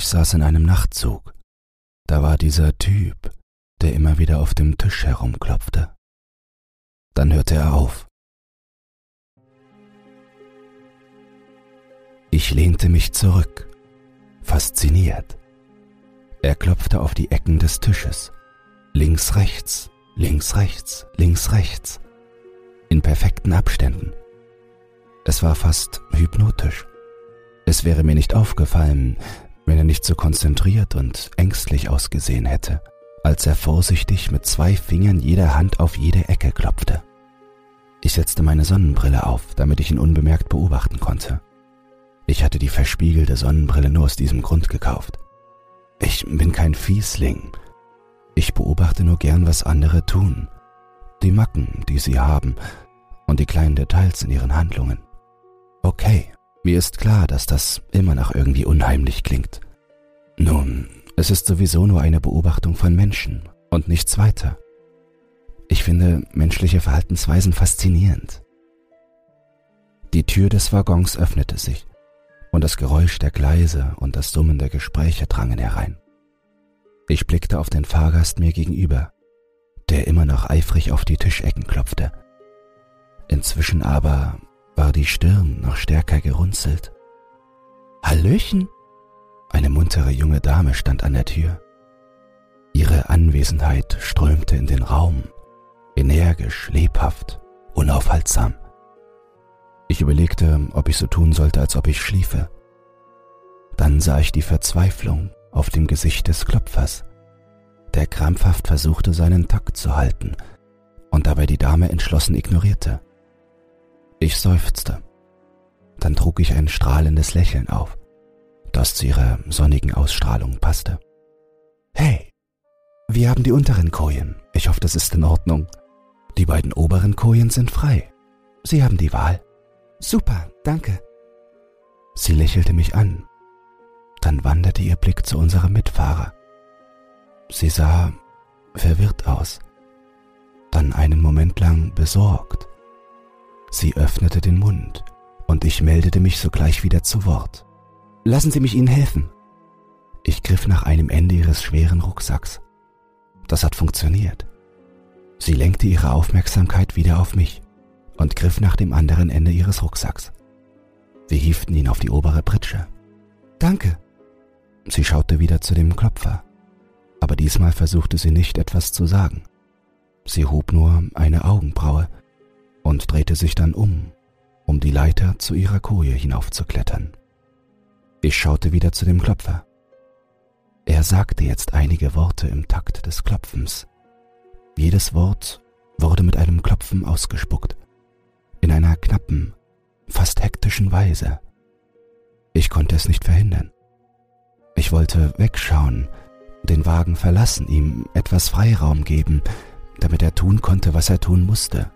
Ich saß in einem Nachtzug. Da war dieser Typ, der immer wieder auf dem Tisch herumklopfte. Dann hörte er auf. Ich lehnte mich zurück, fasziniert. Er klopfte auf die Ecken des Tisches. Links, rechts, links, rechts, links, rechts. In perfekten Abständen. Es war fast hypnotisch. Es wäre mir nicht aufgefallen, wenn er nicht so konzentriert und ängstlich ausgesehen hätte, als er vorsichtig mit zwei Fingern jeder Hand auf jede Ecke klopfte. Ich setzte meine Sonnenbrille auf, damit ich ihn unbemerkt beobachten konnte. Ich hatte die verspiegelte Sonnenbrille nur aus diesem Grund gekauft. Ich bin kein Fiesling. Ich beobachte nur gern, was andere tun, die Macken, die sie haben und die kleinen Details in ihren Handlungen. Okay, mir ist klar, dass das immer noch irgendwie unheimlich klingt. Nun, es ist sowieso nur eine Beobachtung von Menschen und nichts weiter. Ich finde menschliche Verhaltensweisen faszinierend. Die Tür des Waggons öffnete sich und das Geräusch der Gleise und das Summen der Gespräche drangen herein. Ich blickte auf den Fahrgast mir gegenüber, der immer noch eifrig auf die Tischecken klopfte. Inzwischen aber war die Stirn noch stärker gerunzelt. Hallöchen! Eine muntere junge Dame stand an der Tür. Ihre Anwesenheit strömte in den Raum, energisch, lebhaft, unaufhaltsam. Ich überlegte, ob ich so tun sollte, als ob ich schliefe. Dann sah ich die Verzweiflung auf dem Gesicht des Klopfers, der krampfhaft versuchte, seinen Takt zu halten und dabei die Dame entschlossen ignorierte. Ich seufzte. Dann trug ich ein strahlendes Lächeln auf, das zu ihrer sonnigen Ausstrahlung passte. Hey, wir haben die unteren Kojen. Ich hoffe, das ist in Ordnung. Die beiden oberen Kojen sind frei. Sie haben die Wahl. Super, danke. Sie lächelte mich an. Dann wanderte ihr Blick zu unserem Mitfahrer. Sie sah verwirrt aus, dann einen Moment lang besorgt. Sie öffnete den Mund und ich meldete mich sogleich wieder zu Wort. Lassen Sie mich Ihnen helfen. Ich griff nach einem Ende ihres schweren Rucksacks. Das hat funktioniert. Sie lenkte ihre Aufmerksamkeit wieder auf mich und griff nach dem anderen Ende ihres Rucksacks. Wir hieften ihn auf die obere Pritsche. Danke. Sie schaute wieder zu dem Klopfer, aber diesmal versuchte sie nicht etwas zu sagen. Sie hob nur eine Augenbraue und drehte sich dann um, um die Leiter zu ihrer Koje hinaufzuklettern. Ich schaute wieder zu dem Klopfer. Er sagte jetzt einige Worte im Takt des Klopfens. Jedes Wort wurde mit einem Klopfen ausgespuckt in einer knappen, fast hektischen Weise. Ich konnte es nicht verhindern. Ich wollte wegschauen, den Wagen verlassen, ihm etwas Freiraum geben, damit er tun konnte, was er tun musste.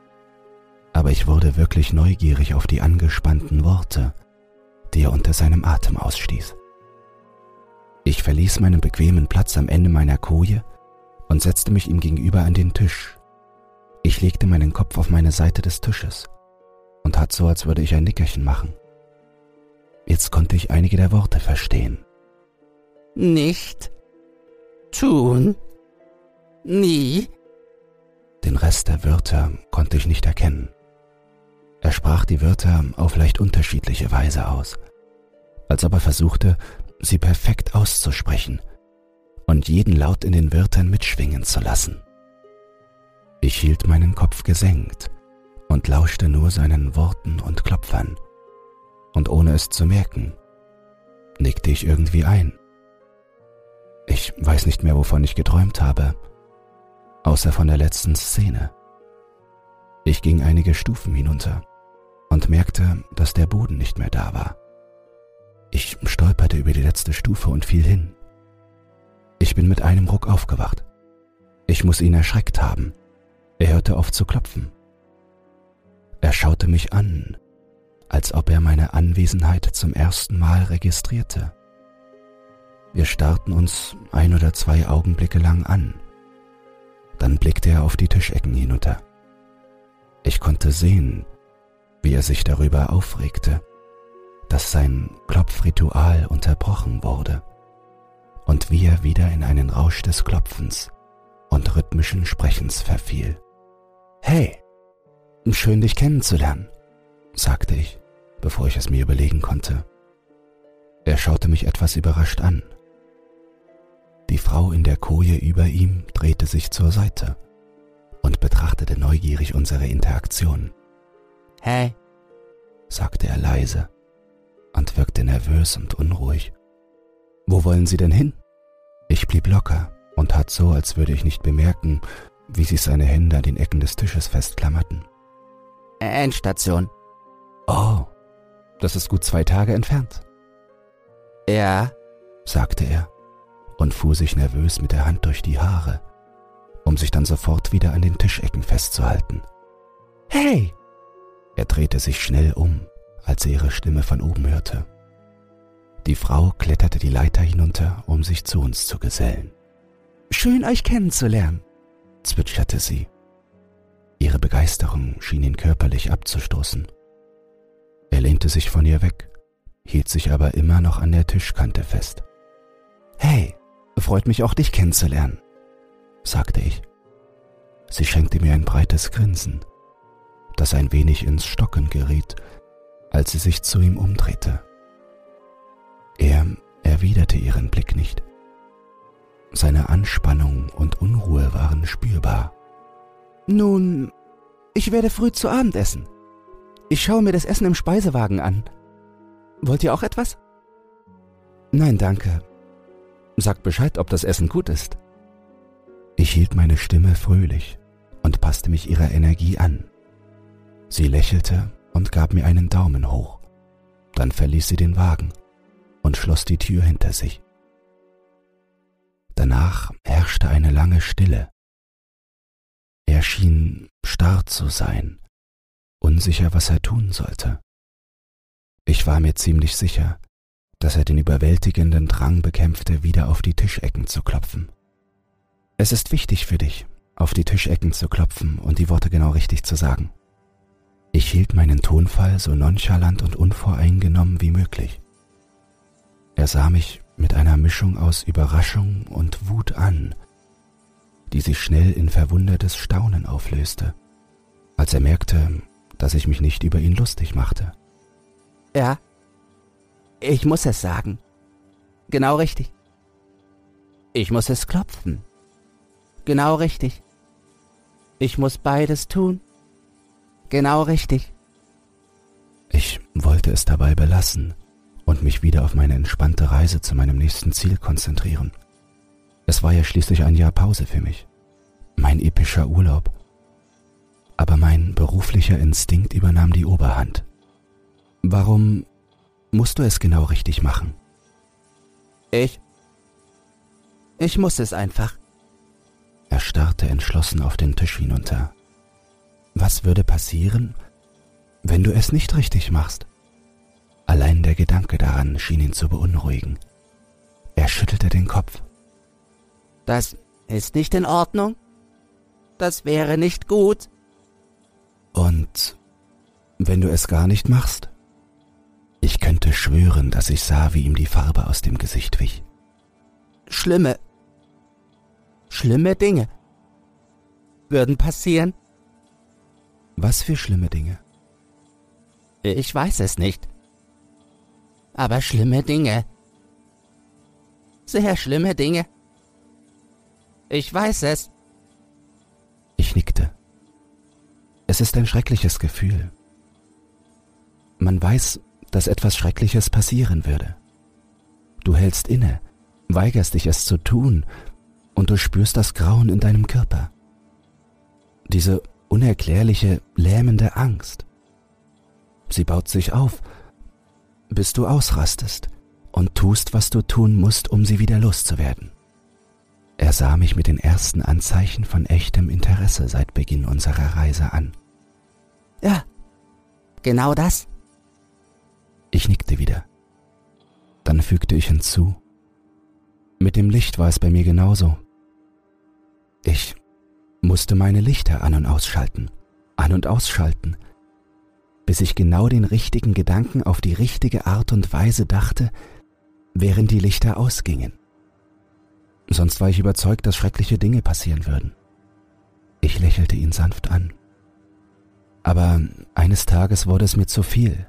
Aber ich wurde wirklich neugierig auf die angespannten Worte, die er unter seinem Atem ausstieß. Ich verließ meinen bequemen Platz am Ende meiner Koje und setzte mich ihm gegenüber an den Tisch. Ich legte meinen Kopf auf meine Seite des Tisches und tat so, als würde ich ein Nickerchen machen. Jetzt konnte ich einige der Worte verstehen. Nicht tun nie. Den Rest der Wörter konnte ich nicht erkennen. Er sprach die Wörter auf leicht unterschiedliche Weise aus, als ob er versuchte, sie perfekt auszusprechen und jeden Laut in den Wörtern mitschwingen zu lassen. Ich hielt meinen Kopf gesenkt und lauschte nur seinen Worten und Klopfern. Und ohne es zu merken, nickte ich irgendwie ein. Ich weiß nicht mehr, wovon ich geträumt habe, außer von der letzten Szene. Ich ging einige Stufen hinunter und merkte, dass der Boden nicht mehr da war. Ich stolperte über die letzte Stufe und fiel hin. Ich bin mit einem Ruck aufgewacht. Ich muss ihn erschreckt haben. Er hörte auf zu klopfen. Er schaute mich an, als ob er meine Anwesenheit zum ersten Mal registrierte. Wir starrten uns ein oder zwei Augenblicke lang an. Dann blickte er auf die Tischecken hinunter. Ich konnte sehen, wie er sich darüber aufregte, dass sein Klopfritual unterbrochen wurde und wie er wieder in einen Rausch des Klopfens und rhythmischen Sprechens verfiel. Hey, schön dich kennenzulernen, sagte ich, bevor ich es mir überlegen konnte. Er schaute mich etwas überrascht an. Die Frau in der Koje über ihm drehte sich zur Seite und betrachtete neugierig unsere Interaktion. Hey, sagte er leise und wirkte nervös und unruhig. Wo wollen Sie denn hin? Ich blieb locker und tat so, als würde ich nicht bemerken, wie sich seine Hände an den Ecken des Tisches festklammerten. Endstation. Oh, das ist gut zwei Tage entfernt. Ja, sagte er und fuhr sich nervös mit der Hand durch die Haare, um sich dann sofort wieder an den Tischecken festzuhalten. Hey! Er drehte sich schnell um, als er ihre Stimme von oben hörte. Die Frau kletterte die Leiter hinunter, um sich zu uns zu gesellen. Schön euch kennenzulernen, zwitscherte sie. Ihre Begeisterung schien ihn körperlich abzustoßen. Er lehnte sich von ihr weg, hielt sich aber immer noch an der Tischkante fest. Hey, freut mich auch dich kennenzulernen, sagte ich. Sie schenkte mir ein breites Grinsen, das ein wenig ins Stocken geriet, als sie sich zu ihm umdrehte. Er erwiderte ihren Blick nicht. Seine Anspannung und Unruhe waren spürbar. Nun, ich werde früh zu Abend essen. Ich schaue mir das Essen im Speisewagen an. Wollt ihr auch etwas? Nein, danke. Sag Bescheid, ob das Essen gut ist. Ich hielt meine Stimme fröhlich und passte mich ihrer Energie an. Sie lächelte und gab mir einen Daumen hoch. Dann verließ sie den Wagen und schloss die Tür hinter sich. Danach herrschte eine lange Stille. Er schien starr zu sein, unsicher, was er tun sollte. Ich war mir ziemlich sicher, dass er den überwältigenden Drang bekämpfte, wieder auf die Tischecken zu klopfen. Es ist wichtig für dich, auf die Tischecken zu klopfen und die Worte genau richtig zu sagen. Ich hielt meinen Tonfall so nonchalant und unvoreingenommen wie möglich. Er sah mich mit einer Mischung aus Überraschung und Wut an, die sich schnell in verwundertes Staunen auflöste, als er merkte, dass ich mich nicht über ihn lustig machte. Ja, ich muss es sagen. Genau richtig. Ich muss es klopfen. Genau richtig. Ich muss beides tun. Genau richtig. Ich wollte es dabei belassen und mich wieder auf meine entspannte Reise zu meinem nächsten Ziel konzentrieren. Es war ja schließlich ein Jahr Pause für mich, mein epischer Urlaub. Aber mein beruflicher Instinkt übernahm die Oberhand. Warum musst du es genau richtig machen? Ich? Ich muss es einfach. Er starrte entschlossen auf den Tisch hinunter. Was würde passieren, wenn du es nicht richtig machst? Allein der Gedanke daran schien ihn zu beunruhigen. Er schüttelte den Kopf. Das ist nicht in Ordnung. Das wäre nicht gut. Und wenn du es gar nicht machst? Ich könnte schwören, dass ich sah, wie ihm die Farbe aus dem Gesicht wich. Schlimme, schlimme Dinge würden passieren. Was für schlimme Dinge? Ich weiß es nicht aber schlimme Dinge. Sehr schlimme Dinge. Ich weiß es. Ich nickte. Es ist ein schreckliches Gefühl. Man weiß, dass etwas Schreckliches passieren würde. Du hältst inne, weigerst dich es zu tun, und du spürst das Grauen in deinem Körper. Diese unerklärliche, lähmende Angst. Sie baut sich auf bis du ausrastest und tust, was du tun musst, um sie wieder loszuwerden. Er sah mich mit den ersten Anzeichen von echtem Interesse seit Beginn unserer Reise an. Ja, genau das. Ich nickte wieder. Dann fügte ich hinzu. Mit dem Licht war es bei mir genauso. Ich musste meine Lichter an und ausschalten, an und ausschalten, bis ich genau den richtigen Gedanken auf die richtige Art und Weise dachte, während die Lichter ausgingen. Sonst war ich überzeugt, dass schreckliche Dinge passieren würden. Ich lächelte ihn sanft an. Aber eines Tages wurde es mir zu viel.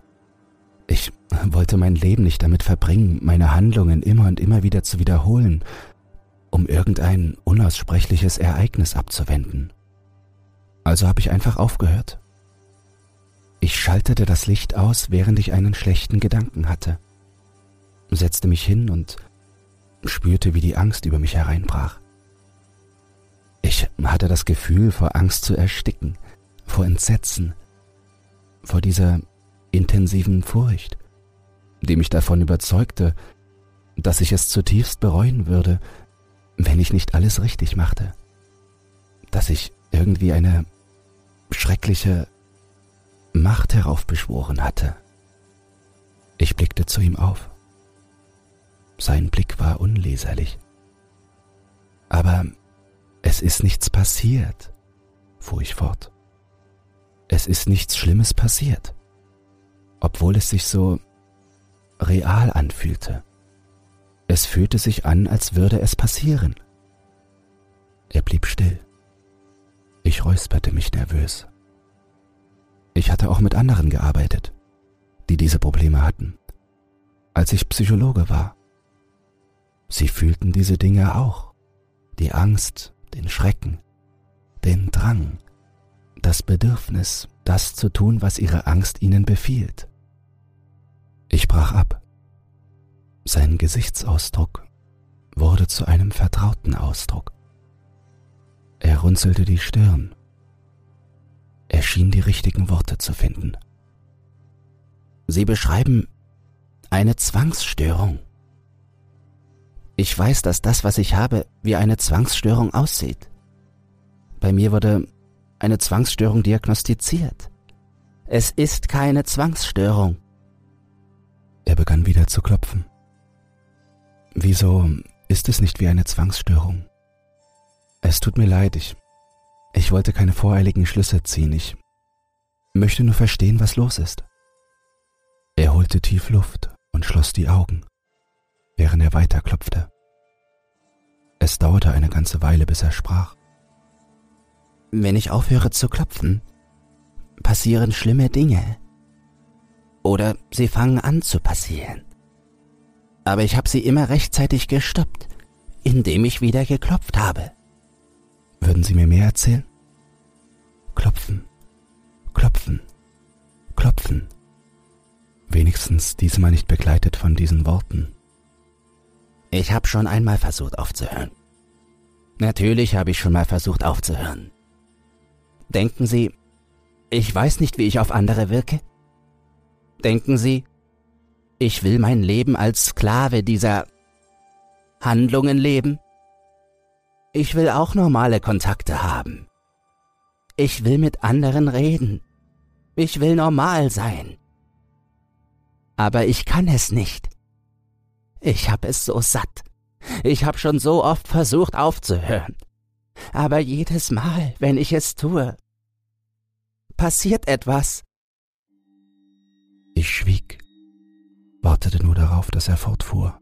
Ich wollte mein Leben nicht damit verbringen, meine Handlungen immer und immer wieder zu wiederholen, um irgendein unaussprechliches Ereignis abzuwenden. Also habe ich einfach aufgehört. Ich schaltete das Licht aus, während ich einen schlechten Gedanken hatte, setzte mich hin und spürte, wie die Angst über mich hereinbrach. Ich hatte das Gefühl, vor Angst zu ersticken, vor Entsetzen, vor dieser intensiven Furcht, die mich davon überzeugte, dass ich es zutiefst bereuen würde, wenn ich nicht alles richtig machte, dass ich irgendwie eine schreckliche Macht heraufbeschworen hatte. Ich blickte zu ihm auf. Sein Blick war unleserlich. Aber es ist nichts passiert, fuhr ich fort. Es ist nichts Schlimmes passiert, obwohl es sich so real anfühlte. Es fühlte sich an, als würde es passieren. Er blieb still. Ich räusperte mich nervös. Ich hatte auch mit anderen gearbeitet, die diese Probleme hatten, als ich Psychologe war. Sie fühlten diese Dinge auch, die Angst, den Schrecken, den Drang, das Bedürfnis, das zu tun, was ihre Angst ihnen befiehlt. Ich brach ab. Sein Gesichtsausdruck wurde zu einem vertrauten Ausdruck. Er runzelte die Stirn er schien die richtigen Worte zu finden. Sie beschreiben eine Zwangsstörung. Ich weiß, dass das, was ich habe, wie eine Zwangsstörung aussieht. Bei mir wurde eine Zwangsstörung diagnostiziert. Es ist keine Zwangsstörung. Er begann wieder zu klopfen. Wieso ist es nicht wie eine Zwangsstörung? Es tut mir leid, ich ich wollte keine voreiligen Schlüsse ziehen, ich möchte nur verstehen, was los ist. Er holte tief Luft und schloss die Augen, während er weiterklopfte. Es dauerte eine ganze Weile, bis er sprach. Wenn ich aufhöre zu klopfen, passieren schlimme Dinge. Oder sie fangen an zu passieren. Aber ich habe sie immer rechtzeitig gestoppt, indem ich wieder geklopft habe. Würden Sie mir mehr erzählen? Klopfen, klopfen, klopfen. Wenigstens diesmal nicht begleitet von diesen Worten. Ich habe schon einmal versucht aufzuhören. Natürlich habe ich schon mal versucht aufzuhören. Denken Sie, ich weiß nicht, wie ich auf andere wirke? Denken Sie, ich will mein Leben als Sklave dieser Handlungen leben? Ich will auch normale Kontakte haben. Ich will mit anderen reden. Ich will normal sein. Aber ich kann es nicht. Ich hab es so satt. Ich hab schon so oft versucht aufzuhören. Aber jedes Mal, wenn ich es tue, passiert etwas. Ich schwieg, wartete nur darauf, dass er fortfuhr.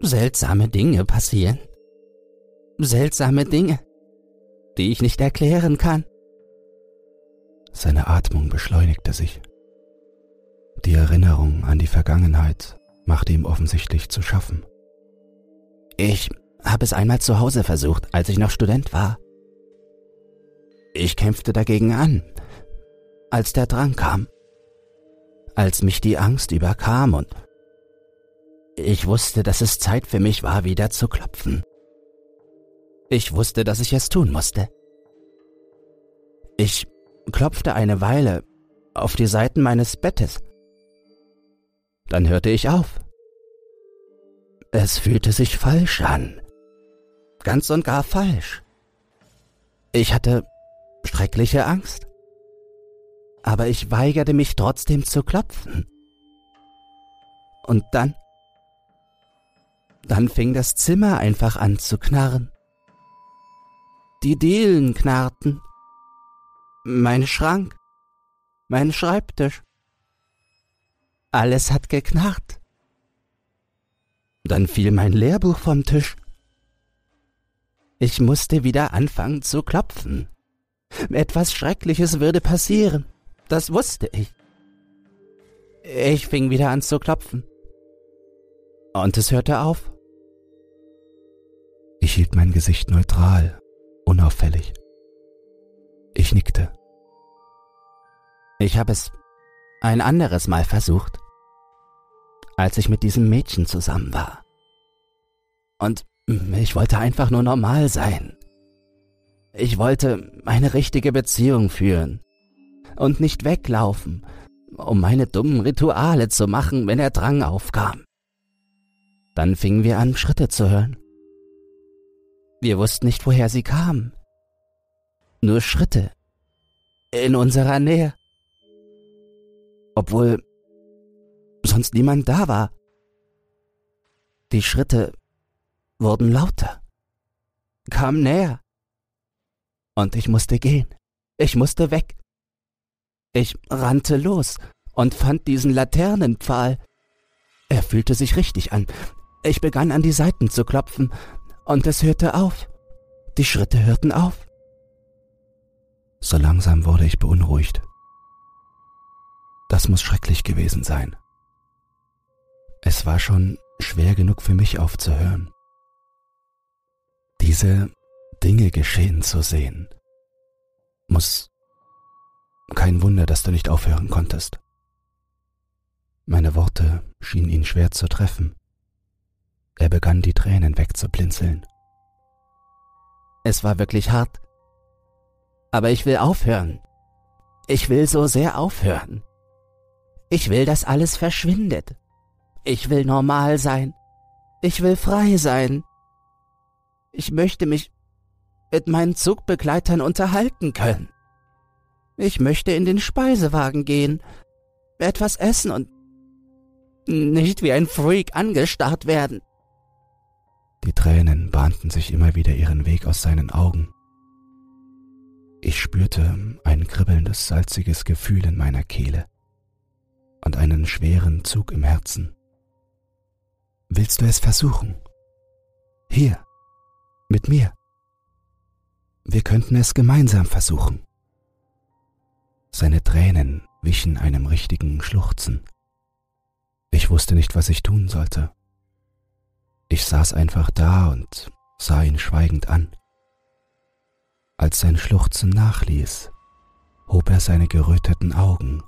Seltsame Dinge passieren seltsame Dinge, die ich nicht erklären kann. Seine Atmung beschleunigte sich. Die Erinnerung an die Vergangenheit machte ihm offensichtlich zu schaffen. Ich habe es einmal zu Hause versucht, als ich noch Student war. Ich kämpfte dagegen an, als der Drang kam, als mich die Angst überkam und ich wusste, dass es Zeit für mich war, wieder zu klopfen. Ich wusste, dass ich es tun musste. Ich klopfte eine Weile auf die Seiten meines Bettes. Dann hörte ich auf. Es fühlte sich falsch an. Ganz und gar falsch. Ich hatte schreckliche Angst. Aber ich weigerte mich trotzdem zu klopfen. Und dann... Dann fing das Zimmer einfach an zu knarren. Die Dielen knarrten. Mein Schrank. Mein Schreibtisch. Alles hat geknarrt. Dann fiel mein Lehrbuch vom Tisch. Ich musste wieder anfangen zu klopfen. Etwas Schreckliches würde passieren. Das wusste ich. Ich fing wieder an zu klopfen. Und es hörte auf. Ich hielt mein Gesicht neutral, unauffällig. Ich nickte. Ich habe es ein anderes Mal versucht, als ich mit diesem Mädchen zusammen war. Und ich wollte einfach nur normal sein. Ich wollte eine richtige Beziehung führen und nicht weglaufen, um meine dummen Rituale zu machen, wenn der Drang aufkam. Dann fingen wir an, Schritte zu hören. Wir wussten nicht, woher sie kamen. Nur Schritte in unserer Nähe. Obwohl sonst niemand da war. Die Schritte wurden lauter, kamen näher. Und ich musste gehen. Ich musste weg. Ich rannte los und fand diesen Laternenpfahl. Er fühlte sich richtig an. Ich begann an die Seiten zu klopfen, und es hörte auf. Die Schritte hörten auf. So langsam wurde ich beunruhigt. Das muss schrecklich gewesen sein. Es war schon schwer genug für mich aufzuhören. Diese Dinge geschehen zu sehen, muss kein Wunder, dass du nicht aufhören konntest. Meine Worte schienen ihn schwer zu treffen. Er begann die Tränen wegzublinzeln. Es war wirklich hart. Aber ich will aufhören. Ich will so sehr aufhören. Ich will, dass alles verschwindet. Ich will normal sein. Ich will frei sein. Ich möchte mich mit meinen Zugbegleitern unterhalten können. Ich möchte in den Speisewagen gehen, etwas essen und nicht wie ein Freak angestarrt werden. Die Tränen bahnten sich immer wieder ihren Weg aus seinen Augen. Ich spürte ein kribbelndes, salziges Gefühl in meiner Kehle und einen schweren Zug im Herzen. Willst du es versuchen? Hier, mit mir. Wir könnten es gemeinsam versuchen. Seine Tränen wichen einem richtigen Schluchzen. Ich wusste nicht, was ich tun sollte. Ich saß einfach da und sah ihn schweigend an. Als sein Schluchzen nachließ, hob er seine geröteten Augen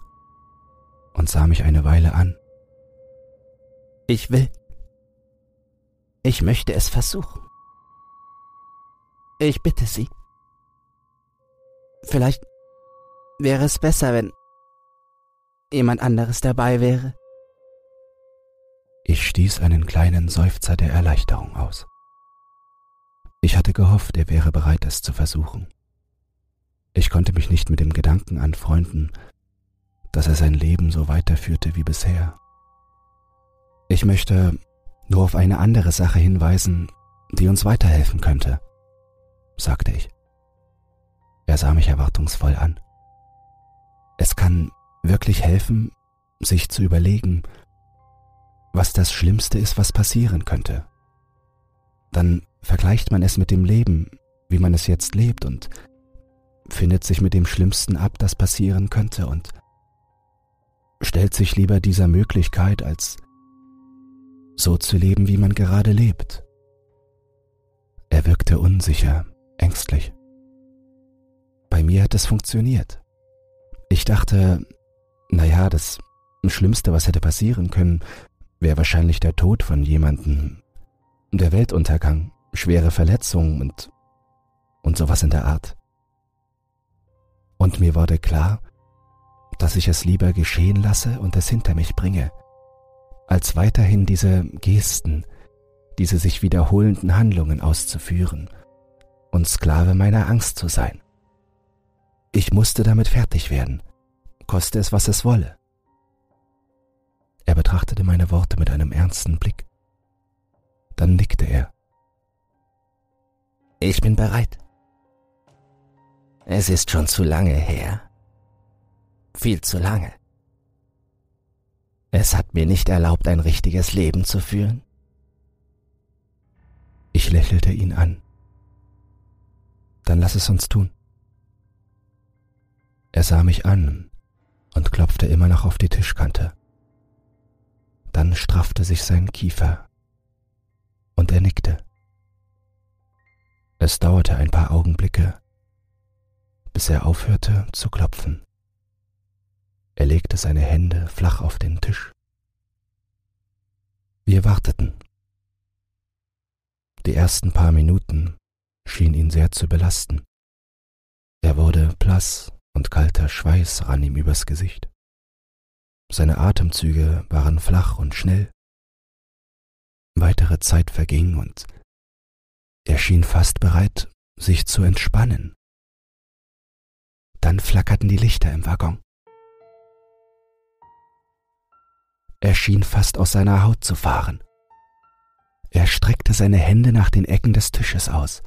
und sah mich eine Weile an. Ich will. Ich möchte es versuchen. Ich bitte Sie. Vielleicht wäre es besser, wenn jemand anderes dabei wäre. Ich stieß einen kleinen Seufzer der Erleichterung aus. Ich hatte gehofft, er wäre bereit, es zu versuchen. Ich konnte mich nicht mit dem Gedanken anfreunden, dass er sein Leben so weiterführte wie bisher. Ich möchte nur auf eine andere Sache hinweisen, die uns weiterhelfen könnte, sagte ich. Er sah mich erwartungsvoll an. Es kann wirklich helfen, sich zu überlegen, was das Schlimmste ist, was passieren könnte. Dann vergleicht man es mit dem Leben, wie man es jetzt lebt und findet sich mit dem Schlimmsten ab, das passieren könnte und stellt sich lieber dieser Möglichkeit, als so zu leben, wie man gerade lebt. Er wirkte unsicher, ängstlich. Bei mir hat es funktioniert. Ich dachte, naja, das Schlimmste, was hätte passieren können, wäre wahrscheinlich der Tod von jemandem, der Weltuntergang, schwere Verletzungen und, und sowas in der Art. Und mir wurde klar, dass ich es lieber geschehen lasse und es hinter mich bringe, als weiterhin diese Gesten, diese sich wiederholenden Handlungen auszuführen und Sklave meiner Angst zu sein. Ich musste damit fertig werden, koste es, was es wolle. Er betrachtete meine Worte mit einem ernsten Blick. Dann nickte er. Ich bin bereit. Es ist schon zu lange her. Viel zu lange. Es hat mir nicht erlaubt, ein richtiges Leben zu führen. Ich lächelte ihn an. Dann lass es uns tun. Er sah mich an und klopfte immer noch auf die Tischkante. Dann straffte sich sein Kiefer und er nickte. Es dauerte ein paar Augenblicke, bis er aufhörte zu klopfen. Er legte seine Hände flach auf den Tisch. Wir warteten. Die ersten paar Minuten schien ihn sehr zu belasten. Er wurde blass und kalter Schweiß rann ihm übers Gesicht. Seine Atemzüge waren flach und schnell. Weitere Zeit verging und er schien fast bereit, sich zu entspannen. Dann flackerten die Lichter im Waggon. Er schien fast aus seiner Haut zu fahren. Er streckte seine Hände nach den Ecken des Tisches aus,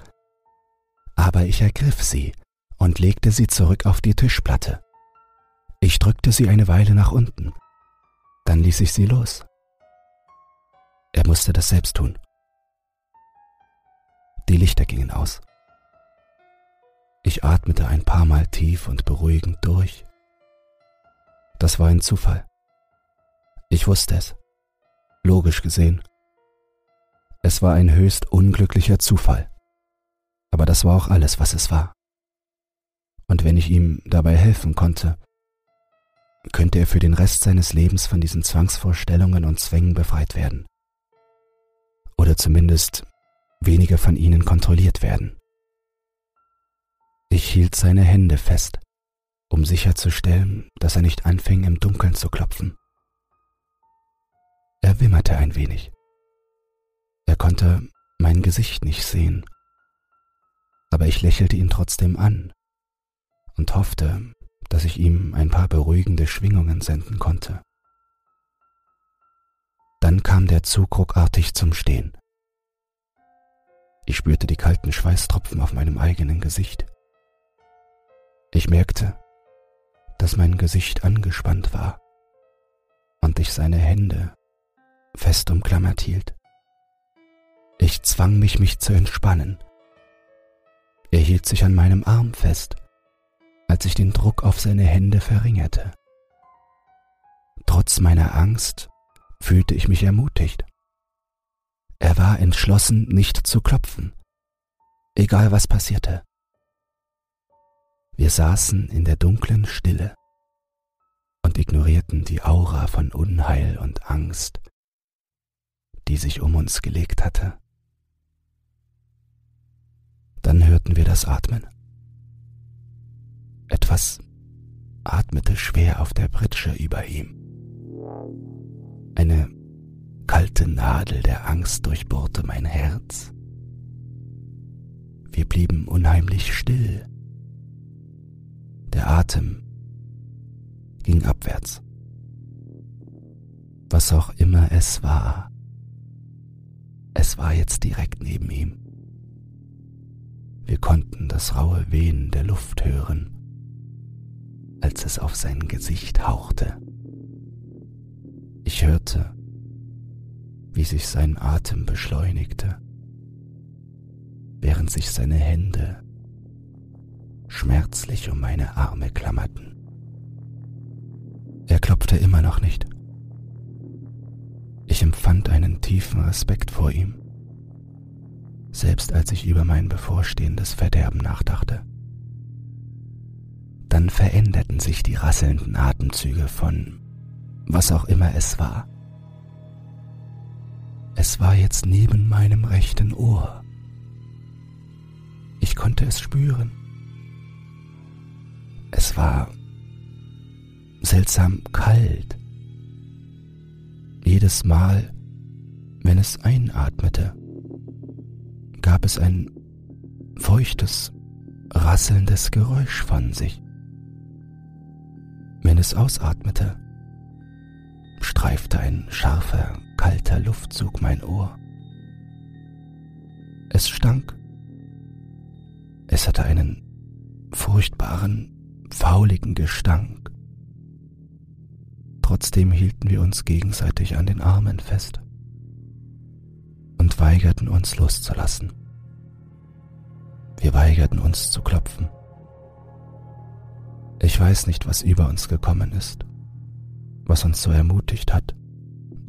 aber ich ergriff sie und legte sie zurück auf die Tischplatte. Ich drückte sie eine Weile nach unten, dann ließ ich sie los. Er musste das selbst tun. Die Lichter gingen aus. Ich atmete ein paar Mal tief und beruhigend durch. Das war ein Zufall. Ich wusste es. Logisch gesehen. Es war ein höchst unglücklicher Zufall. Aber das war auch alles, was es war. Und wenn ich ihm dabei helfen konnte, könnte er für den Rest seines Lebens von diesen Zwangsvorstellungen und Zwängen befreit werden. Oder zumindest weniger von ihnen kontrolliert werden. Ich hielt seine Hände fest, um sicherzustellen, dass er nicht anfing, im Dunkeln zu klopfen. Er wimmerte ein wenig. Er konnte mein Gesicht nicht sehen, aber ich lächelte ihn trotzdem an und hoffte, dass ich ihm ein paar beruhigende Schwingungen senden konnte. Dann kam der Zug ruckartig zum Stehen. Ich spürte die kalten Schweißtropfen auf meinem eigenen Gesicht. Ich merkte, dass mein Gesicht angespannt war und ich seine Hände fest umklammert hielt. Ich zwang mich, mich zu entspannen. Er hielt sich an meinem Arm fest, als ich den Druck auf seine Hände verringerte. Trotz meiner Angst fühlte ich mich ermutigt. Er war entschlossen, nicht zu klopfen, egal was passierte. Wir saßen in der dunklen Stille und ignorierten die Aura von Unheil und Angst, die sich um uns gelegt hatte. Dann hörten wir das Atmen. Etwas atmete schwer auf der Pritsche über ihm. Eine kalte Nadel der Angst durchbohrte mein Herz. Wir blieben unheimlich still. Der Atem ging abwärts. Was auch immer es war, es war jetzt direkt neben ihm. Wir konnten das raue Wehen der Luft hören, als es auf sein Gesicht hauchte. Ich hörte, wie sich sein Atem beschleunigte, während sich seine Hände schmerzlich um meine Arme klammerten. Er klopfte immer noch nicht. Ich empfand einen tiefen Respekt vor ihm, selbst als ich über mein bevorstehendes Verderben nachdachte. Dann veränderten sich die rasselnden Atemzüge von was auch immer es war. Es war jetzt neben meinem rechten Ohr. Ich konnte es spüren. Es war seltsam kalt. Jedes Mal, wenn es einatmete, gab es ein feuchtes, rasselndes Geräusch von sich. Es ausatmete, streifte ein scharfer, kalter Luftzug mein Ohr. Es stank. Es hatte einen furchtbaren, fauligen Gestank. Trotzdem hielten wir uns gegenseitig an den Armen fest und weigerten uns loszulassen. Wir weigerten uns zu klopfen. Ich weiß nicht, was über uns gekommen ist, was uns so ermutigt hat,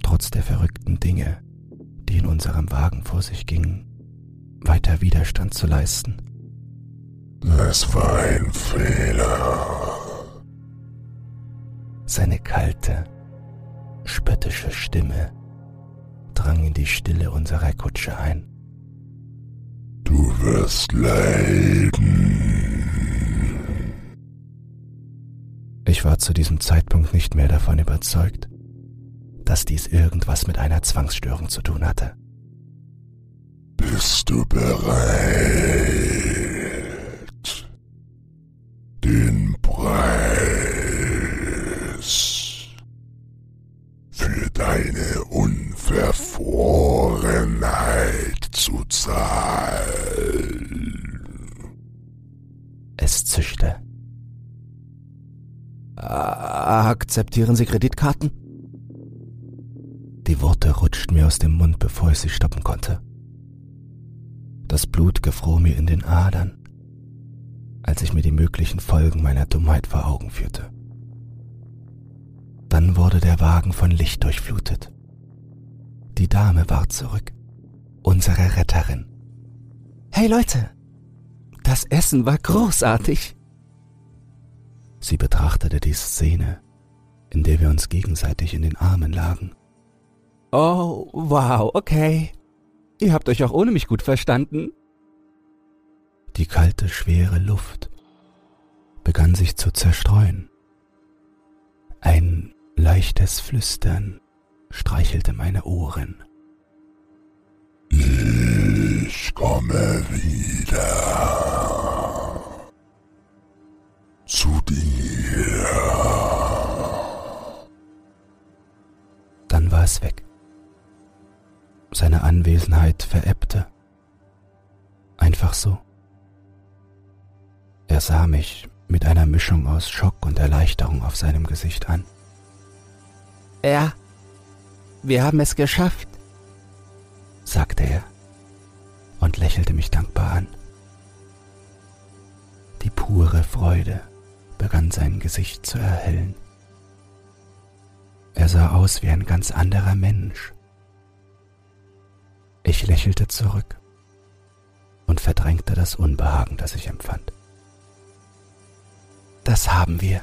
trotz der verrückten Dinge, die in unserem Wagen vor sich gingen, weiter Widerstand zu leisten. Es war ein Fehler. Seine kalte, spöttische Stimme drang in die Stille unserer Kutsche ein. Du wirst leiden. War zu diesem Zeitpunkt nicht mehr davon überzeugt, dass dies irgendwas mit einer Zwangsstörung zu tun hatte. Bist du bereit? Den Preis für deine Unverfrorenheit zu zahlen. Akzeptieren Sie Kreditkarten? Die Worte rutschten mir aus dem Mund, bevor ich sie stoppen konnte. Das Blut gefror mir in den Adern, als ich mir die möglichen Folgen meiner Dummheit vor Augen führte. Dann wurde der Wagen von Licht durchflutet. Die Dame war zurück, unsere Retterin. Hey Leute, das Essen war großartig. Sie betrachtete die Szene, in der wir uns gegenseitig in den Armen lagen. Oh, wow, okay. Ihr habt euch auch ohne mich gut verstanden. Die kalte, schwere Luft begann sich zu zerstreuen. Ein leichtes Flüstern streichelte meine Ohren. Ich komme wieder Anwesenheit verebbte. Einfach so. Er sah mich mit einer Mischung aus Schock und Erleichterung auf seinem Gesicht an. Ja, wir haben es geschafft, sagte er und lächelte mich dankbar an. Die pure Freude begann sein Gesicht zu erhellen. Er sah aus wie ein ganz anderer Mensch. Ich lächelte zurück und verdrängte das Unbehagen, das ich empfand. Das haben wir.